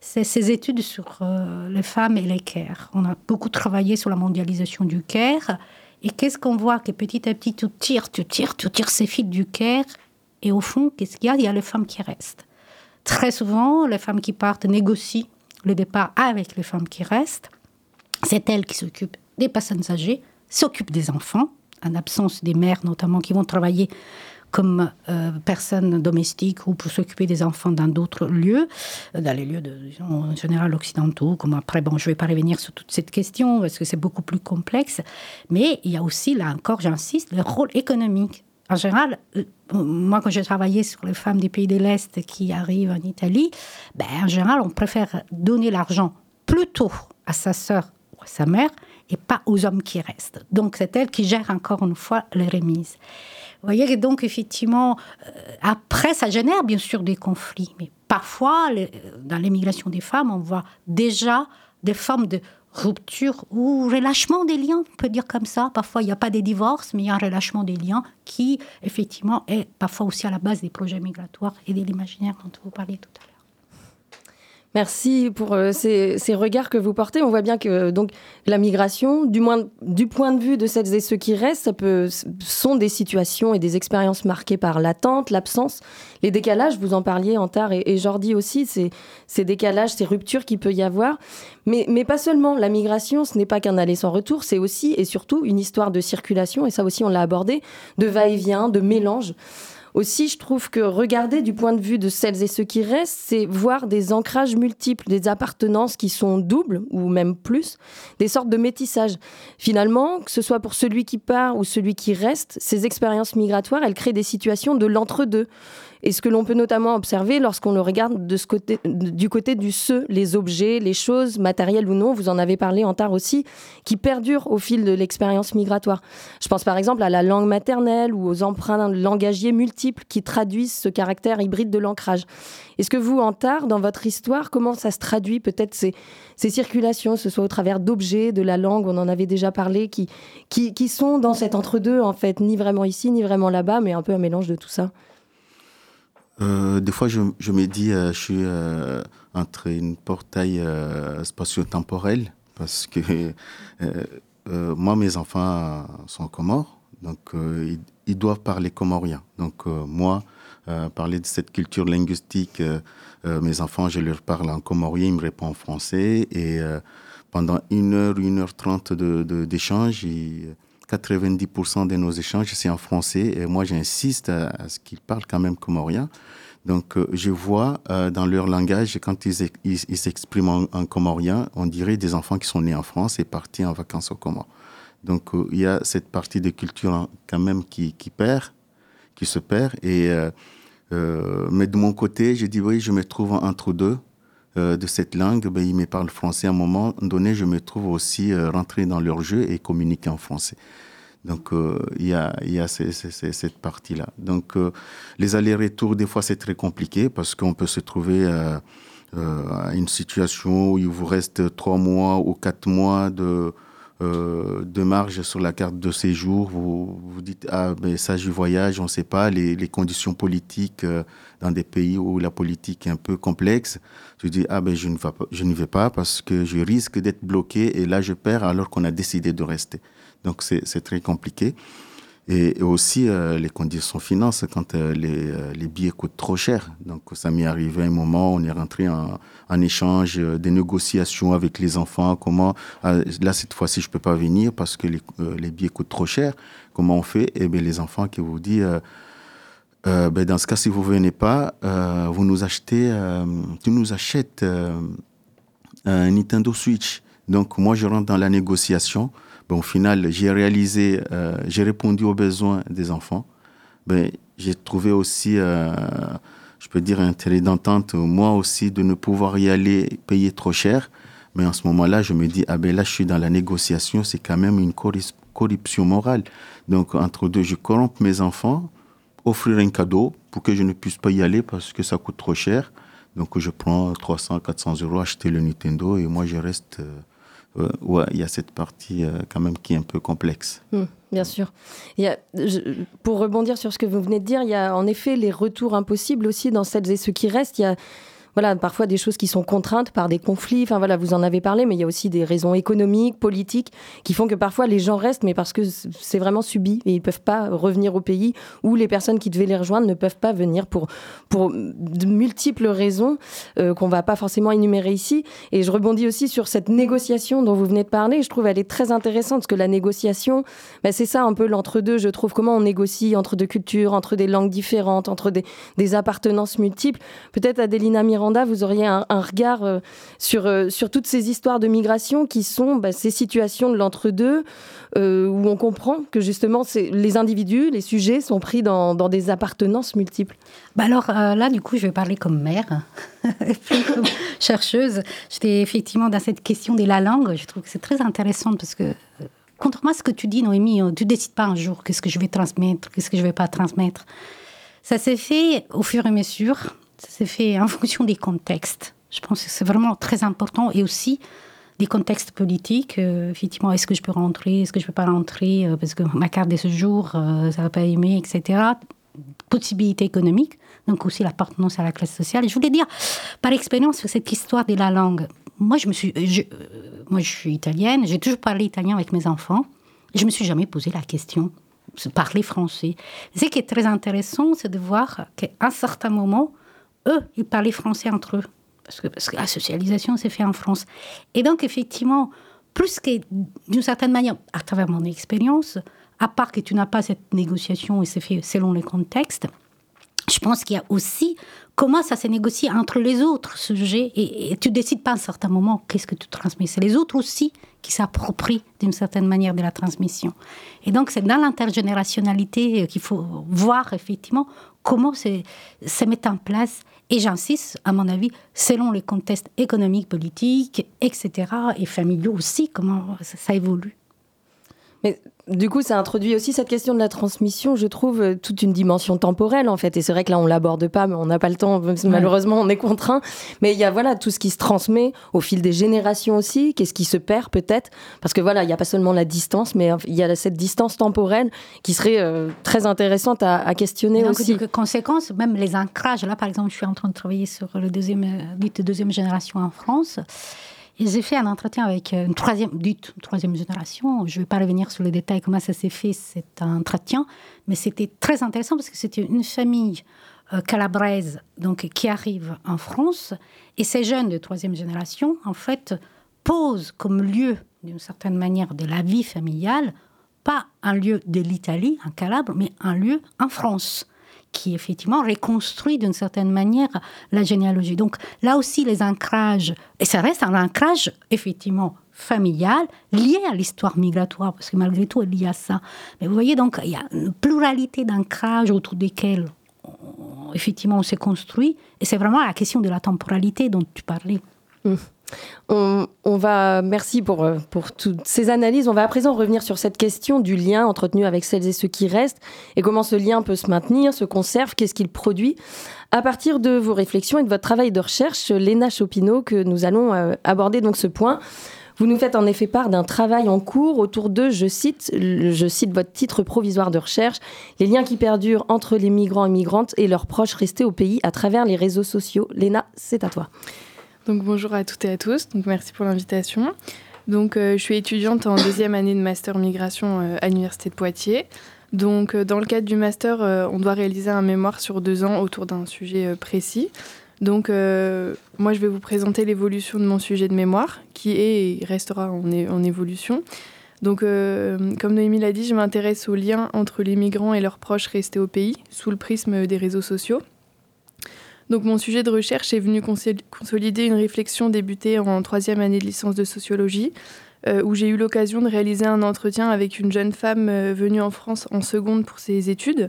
c'est ces études sur euh, les femmes et les care. On a beaucoup travaillé sur la mondialisation du care. Et qu'est-ce qu'on voit Que petit à petit, tu tires, tu tires, tu tires ces fils du care. Et au fond, qu'est-ce qu'il y a? Il y a les femmes qui restent. Très souvent, les femmes qui partent négocient le départ avec les femmes qui restent. C'est elles qui s'occupent des personnes âgées, s'occupent des enfants, en absence des mères notamment qui vont travailler comme euh, personnes domestiques ou pour s'occuper des enfants dans d'autres lieux, euh, dans les lieux en général occidentaux, comme après, bon, je ne vais pas revenir sur toute cette question parce que c'est beaucoup plus complexe, mais il y a aussi, là encore, j'insiste, le rôle économique. En général, euh, moi, quand j'ai travaillé sur les femmes des pays de l'Est qui arrivent en Italie, ben, en général, on préfère donner l'argent plutôt à sa sœur ou à sa mère et pas aux hommes qui restent. Donc, c'est elle qui gère encore une fois les remises. Vous voyez, donc effectivement, euh, après, ça génère bien sûr des conflits, mais parfois, dans l'émigration des femmes, on voit déjà des formes de rupture ou relâchement des liens, on peut dire comme ça. Parfois, il n'y a pas des divorces, mais il y a un relâchement des liens qui, effectivement, est parfois aussi à la base des projets migratoires et de l'imaginaire dont vous parliez tout à l'heure. Merci pour euh, ces, regards que vous portez. On voit bien que donc la migration, du, moins, du point de vue de celles et ceux qui restent, ça peut, sont des situations et des expériences marquées par l'attente, l'absence, les décalages. Vous en parliez, Antar et, et Jordi aussi, ces, ces décalages, ces ruptures qu'il peut y avoir. Mais, mais pas seulement. La migration, ce n'est pas qu'un aller sans retour, c'est aussi et surtout une histoire de circulation, et ça aussi on l'a abordé, de va-et-vient, de mélange. Aussi, je trouve que regarder du point de vue de celles et ceux qui restent, c'est voir des ancrages multiples, des appartenances qui sont doubles ou même plus, des sortes de métissage. Finalement, que ce soit pour celui qui part ou celui qui reste, ces expériences migratoires, elles créent des situations de l'entre-deux. Et ce que l'on peut notamment observer lorsqu'on le regarde de ce côté, du côté du ce, les objets, les choses, matérielles ou non, vous en avez parlé en tard aussi, qui perdurent au fil de l'expérience migratoire. Je pense par exemple à la langue maternelle ou aux emprunts langagiers multiples qui traduisent ce caractère hybride de l'ancrage. Est-ce que vous, en tard, dans votre histoire, comment ça se traduit peut-être ces, ces circulations, ce soit au travers d'objets, de la langue, on en avait déjà parlé, qui, sont dans cet entre-deux, en fait, ni vraiment ici, ni vraiment là-bas, mais un peu un mélange de tout ça? Euh, des fois, je, me dis, euh, je suis euh, entre une portail spatio-temporel parce que moi, mes enfants sont comores, donc ils, doivent parler comorien. Donc moi, parler de cette culture linguistique, mes enfants, je leur parle en comorien, ils me répondent en français et pendant une heure, une heure trente d'échange, de, 90% de nos échanges, c'est en français. Et moi, j'insiste à, ce qu'ils parlent quand même comorien. Donc, euh, je vois euh, dans leur langage, quand ils, s'expriment en, comorien, on dirait des enfants qui sont nés en France et partis en vacances au Comores. Donc, euh, il y a cette partie de culture hein, quand même qui, qui perd, qui se perd. Et, mais de mon côté, je dis, oui, je me trouve entre deux. de cette langue, ben, ils me parlent français. À un moment donné, je me trouve aussi rentrer dans leur jeu et communiquer en français. Donc, euh, il y a, cette partie-là. Donc, euh, les allers-retours, des fois, c'est très compliqué parce qu'on peut se trouver euh, à une situation où il vous reste trois mois ou quatre mois de, marge sur la carte de séjour. Vous vous dites, ah, mais ça, je voyage, on ne sait pas, les, les conditions politiques dans des pays où la politique est un peu complexe. Je dis, ah, ben, je ne, vais pas, je ne vais pas parce que je risque d'être bloqué et là, je perds alors qu'on a décidé de rester. Donc c'est très compliqué. Et, aussi euh, les conditions finances quand euh, les, euh, les, billets coûtent trop cher. Donc ça m'est arrivé un moment, on est rentré en, échange, des négociations avec les enfants. Comment là cette fois-ci je peux pas venir parce que les, billets coûtent trop cher. Comment on fait? Eh bien les enfants qui vous disent ben, dans ce cas si vous venez pas, vous nous achetez, tu nous achètes un Nintendo Switch. Donc moi je rentre dans la négociation Bon, au final, j'ai réalisé, euh, j'ai répondu aux besoins des enfants. Ben, j'ai trouvé aussi, euh, je peux dire, un intérêt d'entente, moi aussi, de ne pouvoir y aller payer trop cher. Mais en ce moment-là, je me dis, ah ben là, je suis dans la négociation, c'est quand même une corruption morale. Donc, entre deux, je corromps mes enfants, offrir un cadeau pour que je ne puisse pas y aller parce que ça coûte trop cher. Donc, je prends 300, 400 euros, acheter le Nintendo et moi, je reste. Euh, ouais, il y a cette partie euh, quand même qui est un peu complexe. Hum, bien sûr. Pour rebondir sur ce que vous venez de dire, il y a en effet les retours impossibles aussi dans celles et ceux qui restent. Voilà, parfois des choses qui sont contraintes par des conflits. Enfin voilà, vous en avez parlé, mais il y a aussi des raisons économiques, politiques, qui font que parfois les gens restent, mais parce que c'est vraiment subi et ils peuvent pas revenir au pays ou les personnes qui devaient les rejoindre ne peuvent pas venir pour pour de multiples raisons euh, qu'on va pas forcément énumérer ici. Et je rebondis aussi sur cette négociation dont vous venez de parler. Je trouve elle est très intéressante parce que la négociation, ben, c'est ça un peu l'entre-deux. Je trouve comment on négocie entre deux cultures, entre des langues différentes, entre des, des appartenances multiples. Peut-être Adelina Mir vous auriez un, regard euh, sur, euh, sur toutes ces histoires de migration qui sont bah, ces situations de l'entre-deux, euh, où on comprend que justement les individus, les sujets sont pris dans, des appartenances multiples. Bah alors là, du coup, je vais parler comme mère, comme chercheuse. J'étais effectivement dans cette question de la langue. Je trouve que c'est très intéressant parce que contrairement à ce que tu dis, Noémie, tu décides pas un jour qu'est-ce que je vais transmettre, qu'est-ce que je vais pas transmettre. Ça s'est fait au fur et à mesure ça s'est fait en fonction des contextes. Je pense que c'est vraiment très important et aussi des contextes politiques. Euh, effectivement, est-ce que je peux rentrer, est-ce que je ne peux pas rentrer, euh, parce que ma carte de séjour, euh, ça va pas aimer, etc. Possibilité économique, donc aussi l'appartenance à la classe sociale. je voulais dire, par expérience, sur cette histoire de la langue, moi je, me suis, moi, je suis italienne, j'ai toujours parlé italien avec mes enfants, je ne me suis jamais posé la question de parler français. Ce qui est très intéressant, c'est de voir qu'à un certain moment, ils parlaient français entre eux. Parce que, la socialisation s'est faite en France. Et donc, effectivement, plus que d'une certaine manière, à travers mon expérience, à part que tu n'as pas cette négociation et c'est fait selon les contextes, je pense qu'il y a aussi comment ça se négocie entre les autres sujets et, et tu décides pas à un certain moment qu'est-ce que tu transmets. C'est les autres aussi qui s'approprient d'une certaine manière de la transmission. Et donc c'est dans l'intergénérationnalité qu'il faut voir effectivement comment se met en place et j'insiste, à mon avis, selon les contextes économiques, politiques, etc., et familiaux aussi, comment ça, évolue. Mais du coup, ça introduit aussi cette question de la transmission, je trouve, euh, toute une dimension temporelle, en fait. Et c'est vrai que là, on l'aborde pas, mais on n'a pas le temps. Malheureusement, on est contraint. Mais il y a, voilà, tout ce qui se transmet au fil des générations aussi. Qu'est-ce qui se perd, peut-être Parce que voilà, il n'y a pas seulement la distance, mais il y a cette distance temporelle qui serait euh, très intéressante à, questionner donc, aussi. Donc, conséquence, même les ancrages. Là, par exemple, je suis en train de travailler sur le deuxième, de deuxième génération en France j'ai fait un entretien avec une troisième, dite troisième génération. Je ne vais pas revenir sur les détails, comment ça s'est fait cet entretien, mais c'était très intéressant parce que c'était une famille euh, calabraise donc, qui arrive en France. Et ces jeunes de troisième génération, en fait, posent comme lieu, d'une certaine manière, de la vie familiale, pas un lieu de l'Italie, en Calabre, mais un lieu en France qui effectivement reconstruit d'une certaine manière la généalogie. Donc là aussi, les ancrages, et ça reste un ancrage effectivement familial lié à l'histoire migratoire, parce que malgré tout, il y a ça. Mais vous voyez, donc, il y a une pluralité d'ancrages autour desquels effectivement on s'est construit, et c'est vraiment la question de la temporalité dont tu parlais. Mmh. On, va, merci pour, euh, pour toutes ces analyses. On va à présent revenir sur cette question du lien entretenu avec celles et ceux qui restent et comment ce lien peut se maintenir, se conserve, qu'est-ce qu'il produit. À partir de vos réflexions et de votre travail de recherche, Léna Chopineau, que nous allons euh, aborder donc ce point. Vous nous faites en effet part d'un travail en cours autour de, je cite, je cite votre titre provisoire de recherche, les liens qui perdurent entre les migrants et migrantes et leurs proches restés au pays à travers les réseaux sociaux. Léna, c'est à toi. Donc bonjour à toutes et à tous, donc merci pour l'invitation. Donc euh, je suis étudiante en deuxième année de master migration euh, à l'université de Poitiers. Donc euh, dans le cadre du master, on doit réaliser un mémoire sur deux ans autour d'un sujet précis. Donc moi je vais vous présenter l'évolution de mon sujet de mémoire qui est et restera en, évolution. Donc comme Noémie l'a dit, je m'intéresse aux liens entre les migrants et leurs proches restés au pays sous le prisme des réseaux sociaux. Donc mon sujet de recherche est venu consolider une réflexion débutée en troisième année de licence de sociologie, euh, où j'ai eu l'occasion de réaliser un entretien avec une jeune femme euh, venue en France en seconde pour ses études.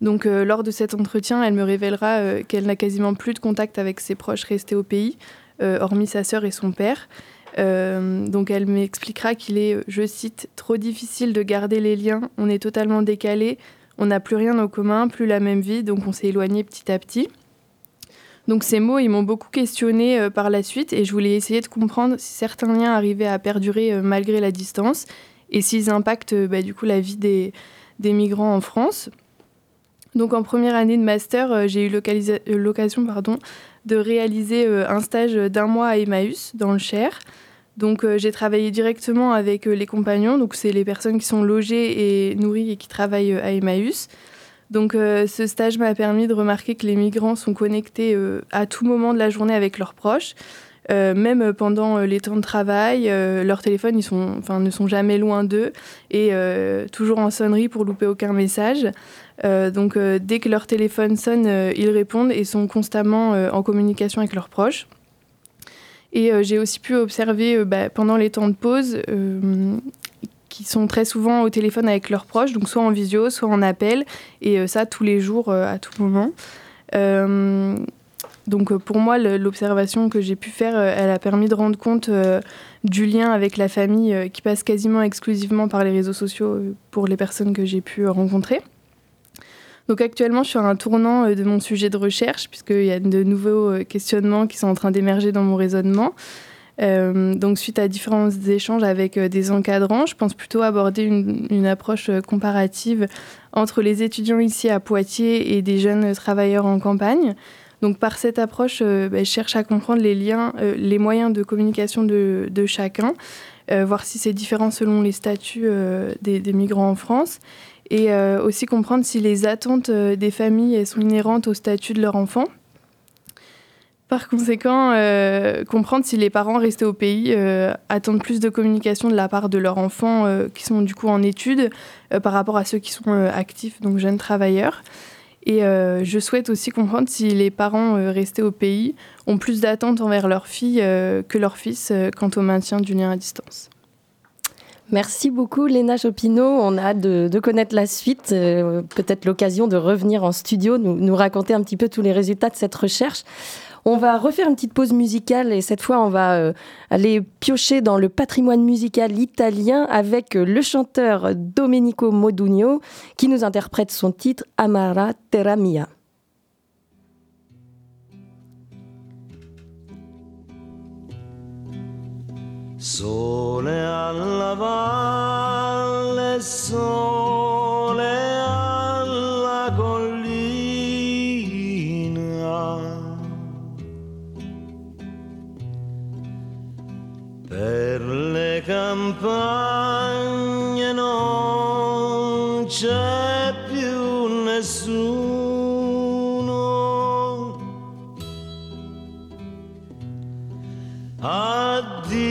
Donc euh, lors de cet entretien, elle me révélera qu'elle n'a quasiment plus de contact avec ses proches restés au pays, hormis sa sœur et son père. donc elle m'expliquera qu'il est, je cite, trop difficile de garder les liens, on est totalement décalé, on n'a plus rien en commun, plus la même vie, donc on s'est éloigné petit à petit. Donc ces mots, ils m'ont beaucoup questionné euh, par la suite et je voulais essayer de comprendre si certains liens arrivaient à perdurer euh, malgré la distance et s'ils impactent euh, bah, du coup la vie des, migrants en France. Donc en première année de master, j'ai eu l'occasion de réaliser un stage d'un mois à Emmaüs dans le Cher. Donc j'ai travaillé directement avec les compagnons, donc c'est les personnes qui sont logées et nourries et qui travaillent à Emmaüs. Donc euh, ce stage m'a permis de remarquer que les migrants sont connectés euh, à tout moment de la journée avec leurs proches. Euh, même pendant les temps de travail, leurs téléphones ils ne sont jamais loin d'eux et toujours en sonnerie pour louper aucun message. donc dès que leur téléphone sonne, ils répondent et sont constamment en communication avec leurs proches. Et j'ai aussi pu observer bah, pendant les temps de pause qui sont très souvent au téléphone avec leurs proches, donc soit en visio, soit en appel, et euh, ça tous les jours, euh, à tout moment. Euh, donc pour moi, l'observation que j'ai pu faire, elle a permis de rendre compte du lien avec la famille qui passe quasiment exclusivement par les réseaux sociaux pour les personnes que j'ai pu rencontrer. Donc actuellement, je suis à un tournant de mon sujet de recherche, puisqu'il y a de nouveaux questionnements qui sont en train d'émerger dans mon raisonnement. Euh, donc suite à différents échanges avec euh, des encadrants, je pense plutôt aborder une, approche euh, comparative entre les étudiants ici à Poitiers et des jeunes travailleurs en campagne. Donc par cette approche, bah, je cherche à comprendre les liens, les moyens de communication de, chacun, voir si c'est différent selon les statuts des, des, migrants en France, et aussi comprendre si les attentes des familles sont inhérentes au statut de leur enfant par conséquent, euh, comprendre si les parents restés au pays euh, attendent plus de communication de la part de leurs enfants euh, qui sont du coup en études par rapport à ceux qui sont actifs, donc jeunes travailleurs. Et je souhaite aussi comprendre si les parents restés au pays ont plus d'attentes envers leurs filles que leurs fils quant au maintien du lien à distance. Merci beaucoup Léna Chopineau. On a hâte de, connaître la suite, peut-être l'occasion de revenir en studio, nous, nous raconter un petit peu tous les résultats de cette recherche. On va refaire une petite pause musicale et cette fois on va euh, aller piocher dans le patrimoine musical italien avec euh, le chanteur Domenico Modugno qui nous interprète son titre Amara Terra Mia. Sole alla valle, campagne non c'è più nessuno. Addio,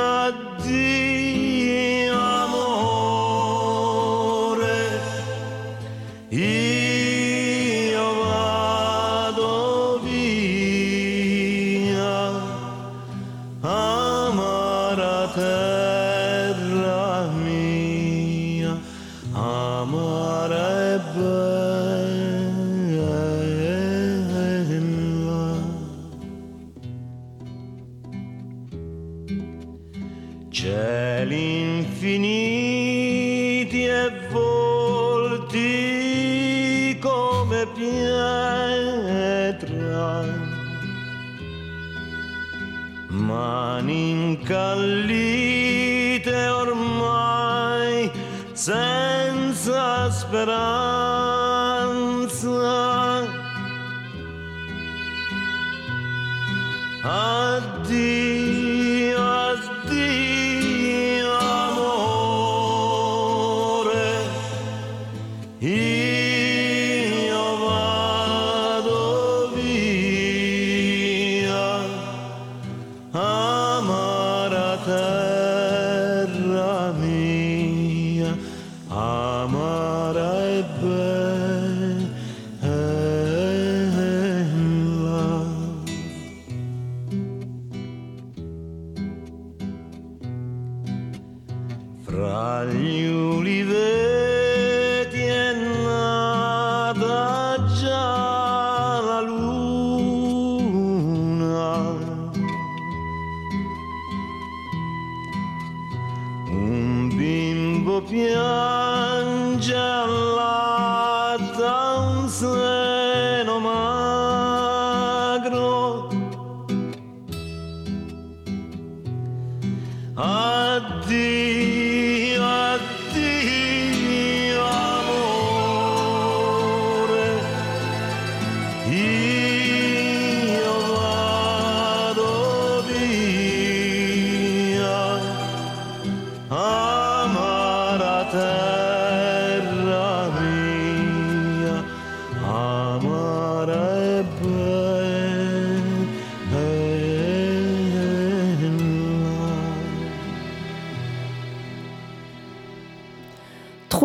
addio 边。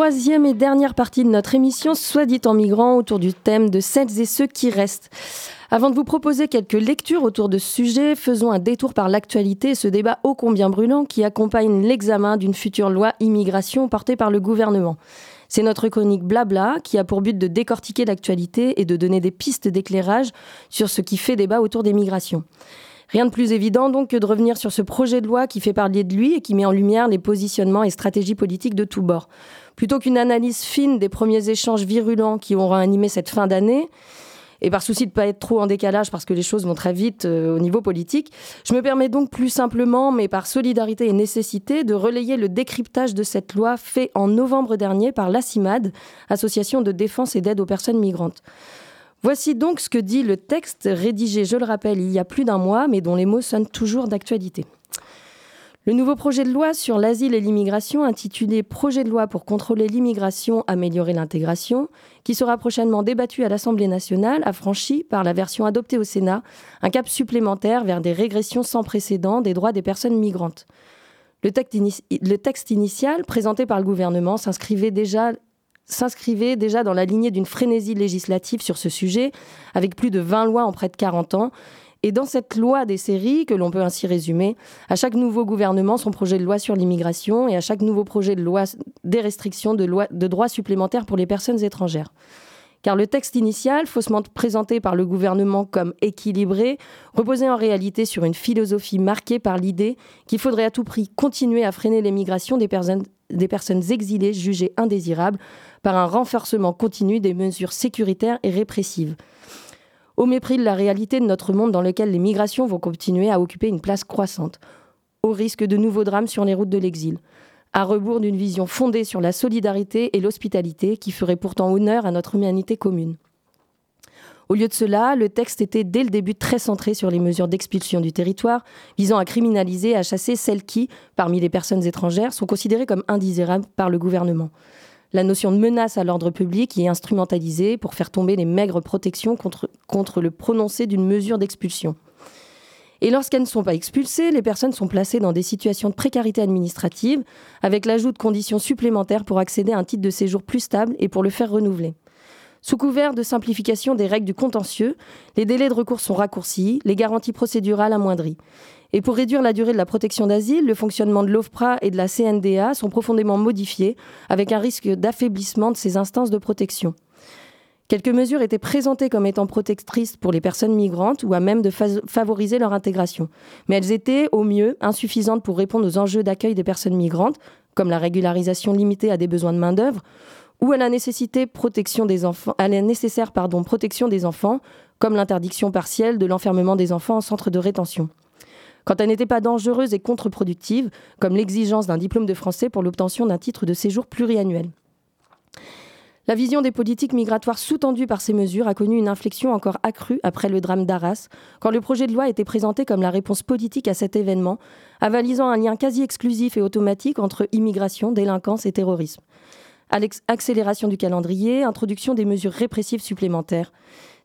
Troisième et dernière partie de notre émission, soit dit en migrant, autour du thème de celles et ceux qui restent. Avant de vous proposer quelques lectures autour de ce sujet, faisons un détour par l'actualité et ce débat ô combien brûlant qui accompagne l'examen d'une future loi immigration portée par le gouvernement. C'est notre chronique Blabla qui a pour but de décortiquer l'actualité et de donner des pistes d'éclairage sur ce qui fait débat autour des migrations. Rien de plus évident donc que de revenir sur ce projet de loi qui fait parler de lui et qui met en lumière les positionnements et stratégies politiques de tous bords. Plutôt qu'une analyse fine des premiers échanges virulents qui auront animé cette fin d'année, et par souci de ne pas être trop en décalage parce que les choses vont très vite euh, au niveau politique, je me permets donc plus simplement, mais par solidarité et nécessité, de relayer le décryptage de cette loi fait en novembre dernier par l'ACIMAD, Association de défense et d'aide aux personnes migrantes. Voici donc ce que dit le texte rédigé, je le rappelle, il y a plus d'un mois, mais dont les mots sonnent toujours d'actualité. Le nouveau projet de loi sur l'asile et l'immigration, intitulé Projet de loi pour contrôler l'immigration, améliorer l'intégration, qui sera prochainement débattu à l'Assemblée nationale, a franchi, par la version adoptée au Sénat, un cap supplémentaire vers des régressions sans précédent des droits des personnes migrantes. Le texte, initial, présenté par le gouvernement, s'inscrivait déjà s'inscrivait déjà dans la lignée d'une frénésie législative sur ce sujet, avec plus de 20 lois en près de 40 ans, et dans cette loi des séries, que l'on peut ainsi résumer, à chaque nouveau gouvernement, son projet de loi sur l'immigration et à chaque nouveau projet de loi des restrictions de, loi, de droits supplémentaires pour les personnes étrangères. Car le texte initial, faussement présenté par le gouvernement comme équilibré, reposait en réalité sur une philosophie marquée par l'idée qu'il faudrait à tout prix continuer à freiner l'émigration des personnes, des personnes exilées jugées indésirables par un renforcement continu des mesures sécuritaires et répressives au mépris de la réalité de notre monde dans lequel les migrations vont continuer à occuper une place croissante, au risque de nouveaux drames sur les routes de l'exil, à rebours d'une vision fondée sur la solidarité et l'hospitalité qui ferait pourtant honneur à notre humanité commune. Au lieu de cela, le texte était dès le début très centré sur les mesures d'expulsion du territoire, visant à criminaliser et à chasser celles qui, parmi les personnes étrangères, sont considérées comme indésirables par le gouvernement. La notion de menace à l'ordre public y est instrumentalisée pour faire tomber les maigres protections contre, le prononcé d'une mesure d'expulsion. Et lorsqu'elles ne sont pas expulsées, les personnes sont placées dans des situations de précarité administrative, avec l'ajout de conditions supplémentaires pour accéder à un titre de séjour plus stable et pour le faire renouveler. Sous couvert de simplification des règles du contentieux, les délais de recours sont raccourcis, les garanties procédurales amoindries. Et pour réduire la durée de la protection d'asile, le fonctionnement de l'OFPRA et de la CNDA sont profondément modifiés, avec un risque d'affaiblissement de ces instances de protection. Quelques mesures étaient présentées comme étant protectrices pour les personnes migrantes ou à même de favoriser leur intégration. Mais elles étaient, au mieux, insuffisantes pour répondre aux enjeux d'accueil des personnes migrantes, comme la régularisation limitée à des besoins de main-d'œuvre, ou à la, nécessité protection des enfants, à la nécessaire pardon, protection des enfants, comme l'interdiction partielle de l'enfermement des enfants en centre de rétention. Quand elles n'étaient pas dangereuses et contre-productives, comme l'exigence d'un diplôme de français pour l'obtention d'un titre de séjour pluriannuel. La vision des politiques migratoires sous-tendues par ces mesures a connu une inflexion encore accrue après le drame d'Arras, quand le projet de loi était présenté comme la réponse politique à cet événement, avalisant un lien quasi exclusif et automatique entre immigration, délinquance et terrorisme. Accélération du calendrier, introduction des mesures répressives supplémentaires.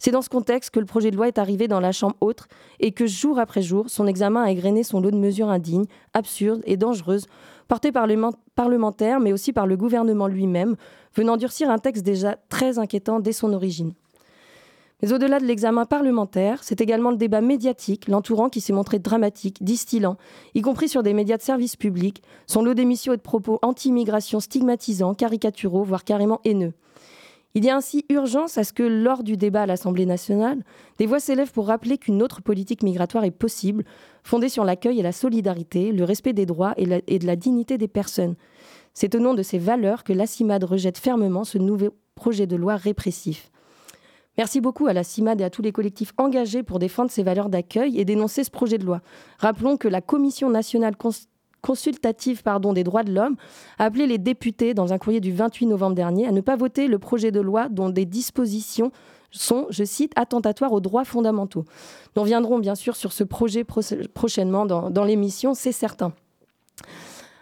C'est dans ce contexte que le projet de loi est arrivé dans la Chambre haute et que jour après jour, son examen a égrené son lot de mesures indignes, absurdes et dangereuses, portées par les parlementaires mais aussi par le gouvernement lui-même, venant durcir un texte déjà très inquiétant dès son origine. Mais au-delà de l'examen parlementaire, c'est également le débat médiatique l'entourant qui s'est montré dramatique, distillant, y compris sur des médias de service public, son lot d'émissions et de propos anti-immigration stigmatisants, caricaturaux, voire carrément haineux. Il y a ainsi urgence à ce que, lors du débat à l'Assemblée nationale, des voix s'élèvent pour rappeler qu'une autre politique migratoire est possible, fondée sur l'accueil et la solidarité, le respect des droits et, la, de la dignité des personnes. C'est au nom de ces valeurs que l'ACIMAD rejette fermement ce nouveau projet de loi répressif. Merci beaucoup à la CIMAD et à tous les collectifs engagés pour défendre ces valeurs d'accueil et dénoncer ce projet de loi. Rappelons que la Commission nationale consultative pardon, des droits de l'homme a appelé les députés, dans un courrier du 28 novembre dernier, à ne pas voter le projet de loi dont des dispositions sont, je cite, attentatoires aux droits fondamentaux. Nous reviendrons bien sûr sur ce projet prochainement dans, dans l'émission, c'est certain.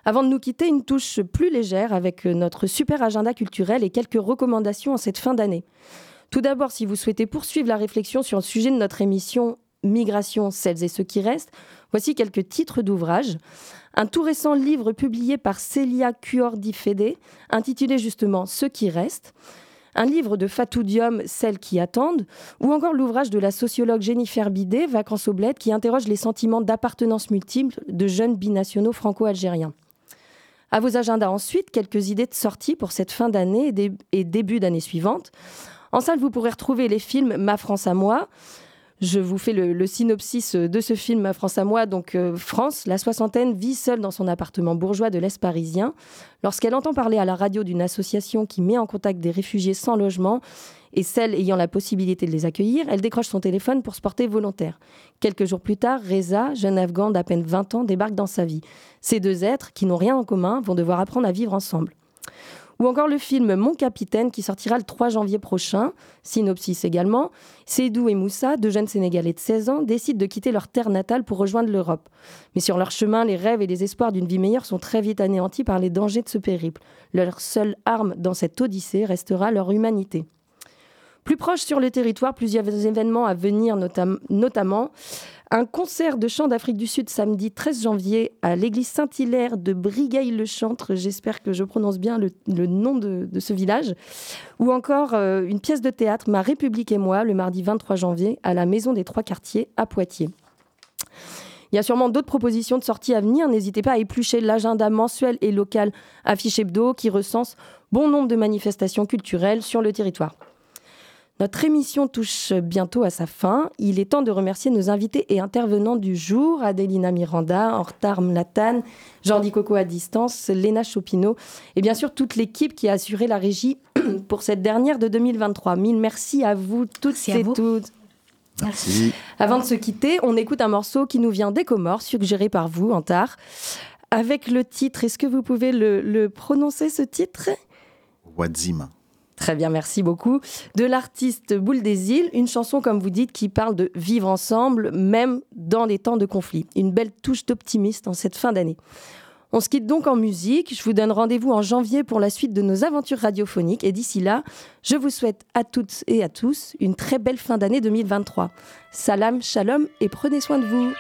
Avant de nous quitter, une touche plus légère avec notre super agenda culturel et quelques recommandations en cette fin d'année. Tout d'abord, si vous souhaitez poursuivre la réflexion sur le sujet de notre émission Migration, celles et ceux qui restent, voici quelques titres d'ouvrages. Un tout récent livre publié par Celia Cuordi Fede, intitulé justement Ceux qui restent un livre de Fatou Diom, Celles qui attendent, ou encore l'ouvrage de la sociologue Jennifer Bidet, Vacances au bled, qui interroge les sentiments d'appartenance multiple de jeunes binationaux franco-algériens. À vos agendas ensuite, quelques idées de sortie pour cette fin d'année et début d'année suivante. En salle, vous pourrez retrouver les films Ma France à moi, je vous fais le, synopsis de ce film France à moi. Donc, euh, France, la soixantaine, vit seule dans son appartement bourgeois de l'Est parisien. Lorsqu'elle entend parler à la radio d'une association qui met en contact des réfugiés sans logement et celles ayant la possibilité de les accueillir, elle décroche son téléphone pour se porter volontaire. Quelques jours plus tard, Reza, jeune afghan d'à peine 20 ans, débarque dans sa vie. Ces deux êtres, qui n'ont rien en commun, vont devoir apprendre à vivre ensemble. Ou encore le film Mon Capitaine qui sortira le 3 janvier prochain. Synopsis également. Seydou et Moussa, deux jeunes Sénégalais de 16 ans, décident de quitter leur terre natale pour rejoindre l'Europe. Mais sur leur chemin, les rêves et les espoirs d'une vie meilleure sont très vite anéantis par les dangers de ce périple. Leur seule arme dans cette odyssée restera leur humanité. Plus proche sur le territoire, plusieurs événements à venir, notamment un concert de chant d'Afrique du Sud samedi 13 janvier à l'église Saint-Hilaire de Brigaille-le-Chantre. J'espère que je prononce bien le, nom de, ce village. Ou encore euh, une pièce de théâtre, Ma République et moi, le mardi 23 janvier à la Maison des Trois Quartiers à Poitiers. Il y a sûrement d'autres propositions de sortie à venir. N'hésitez pas à éplucher l'agenda mensuel et local Affiche Hebdo qui recense bon nombre de manifestations culturelles sur le territoire. Notre émission touche bientôt à sa fin. Il est temps de remercier nos invités et intervenants du jour, Adelina Miranda, Hortar Mlatane, Jordi Coco à distance, Léna Chopineau et bien sûr toute l'équipe qui a assuré la régie pour cette dernière de 2023. Mille merci à vous toutes et toutes. Merci. Avant de se quitter, on écoute un morceau qui nous vient des Comores, suggéré par vous, Antar, avec le titre. Est-ce que vous pouvez le, le prononcer, ce titre? Wadzima. Très bien, merci beaucoup. De l'artiste Boule des Îles, une chanson, comme vous dites, qui parle de vivre ensemble, même dans les temps de conflit. Une belle touche d'optimiste en cette fin d'année. On se quitte donc en musique. Je vous donne rendez-vous en janvier pour la suite de nos aventures radiophoniques. Et d'ici là, je vous souhaite à toutes et à tous une très belle fin d'année 2023. Salam, shalom et prenez soin de vous.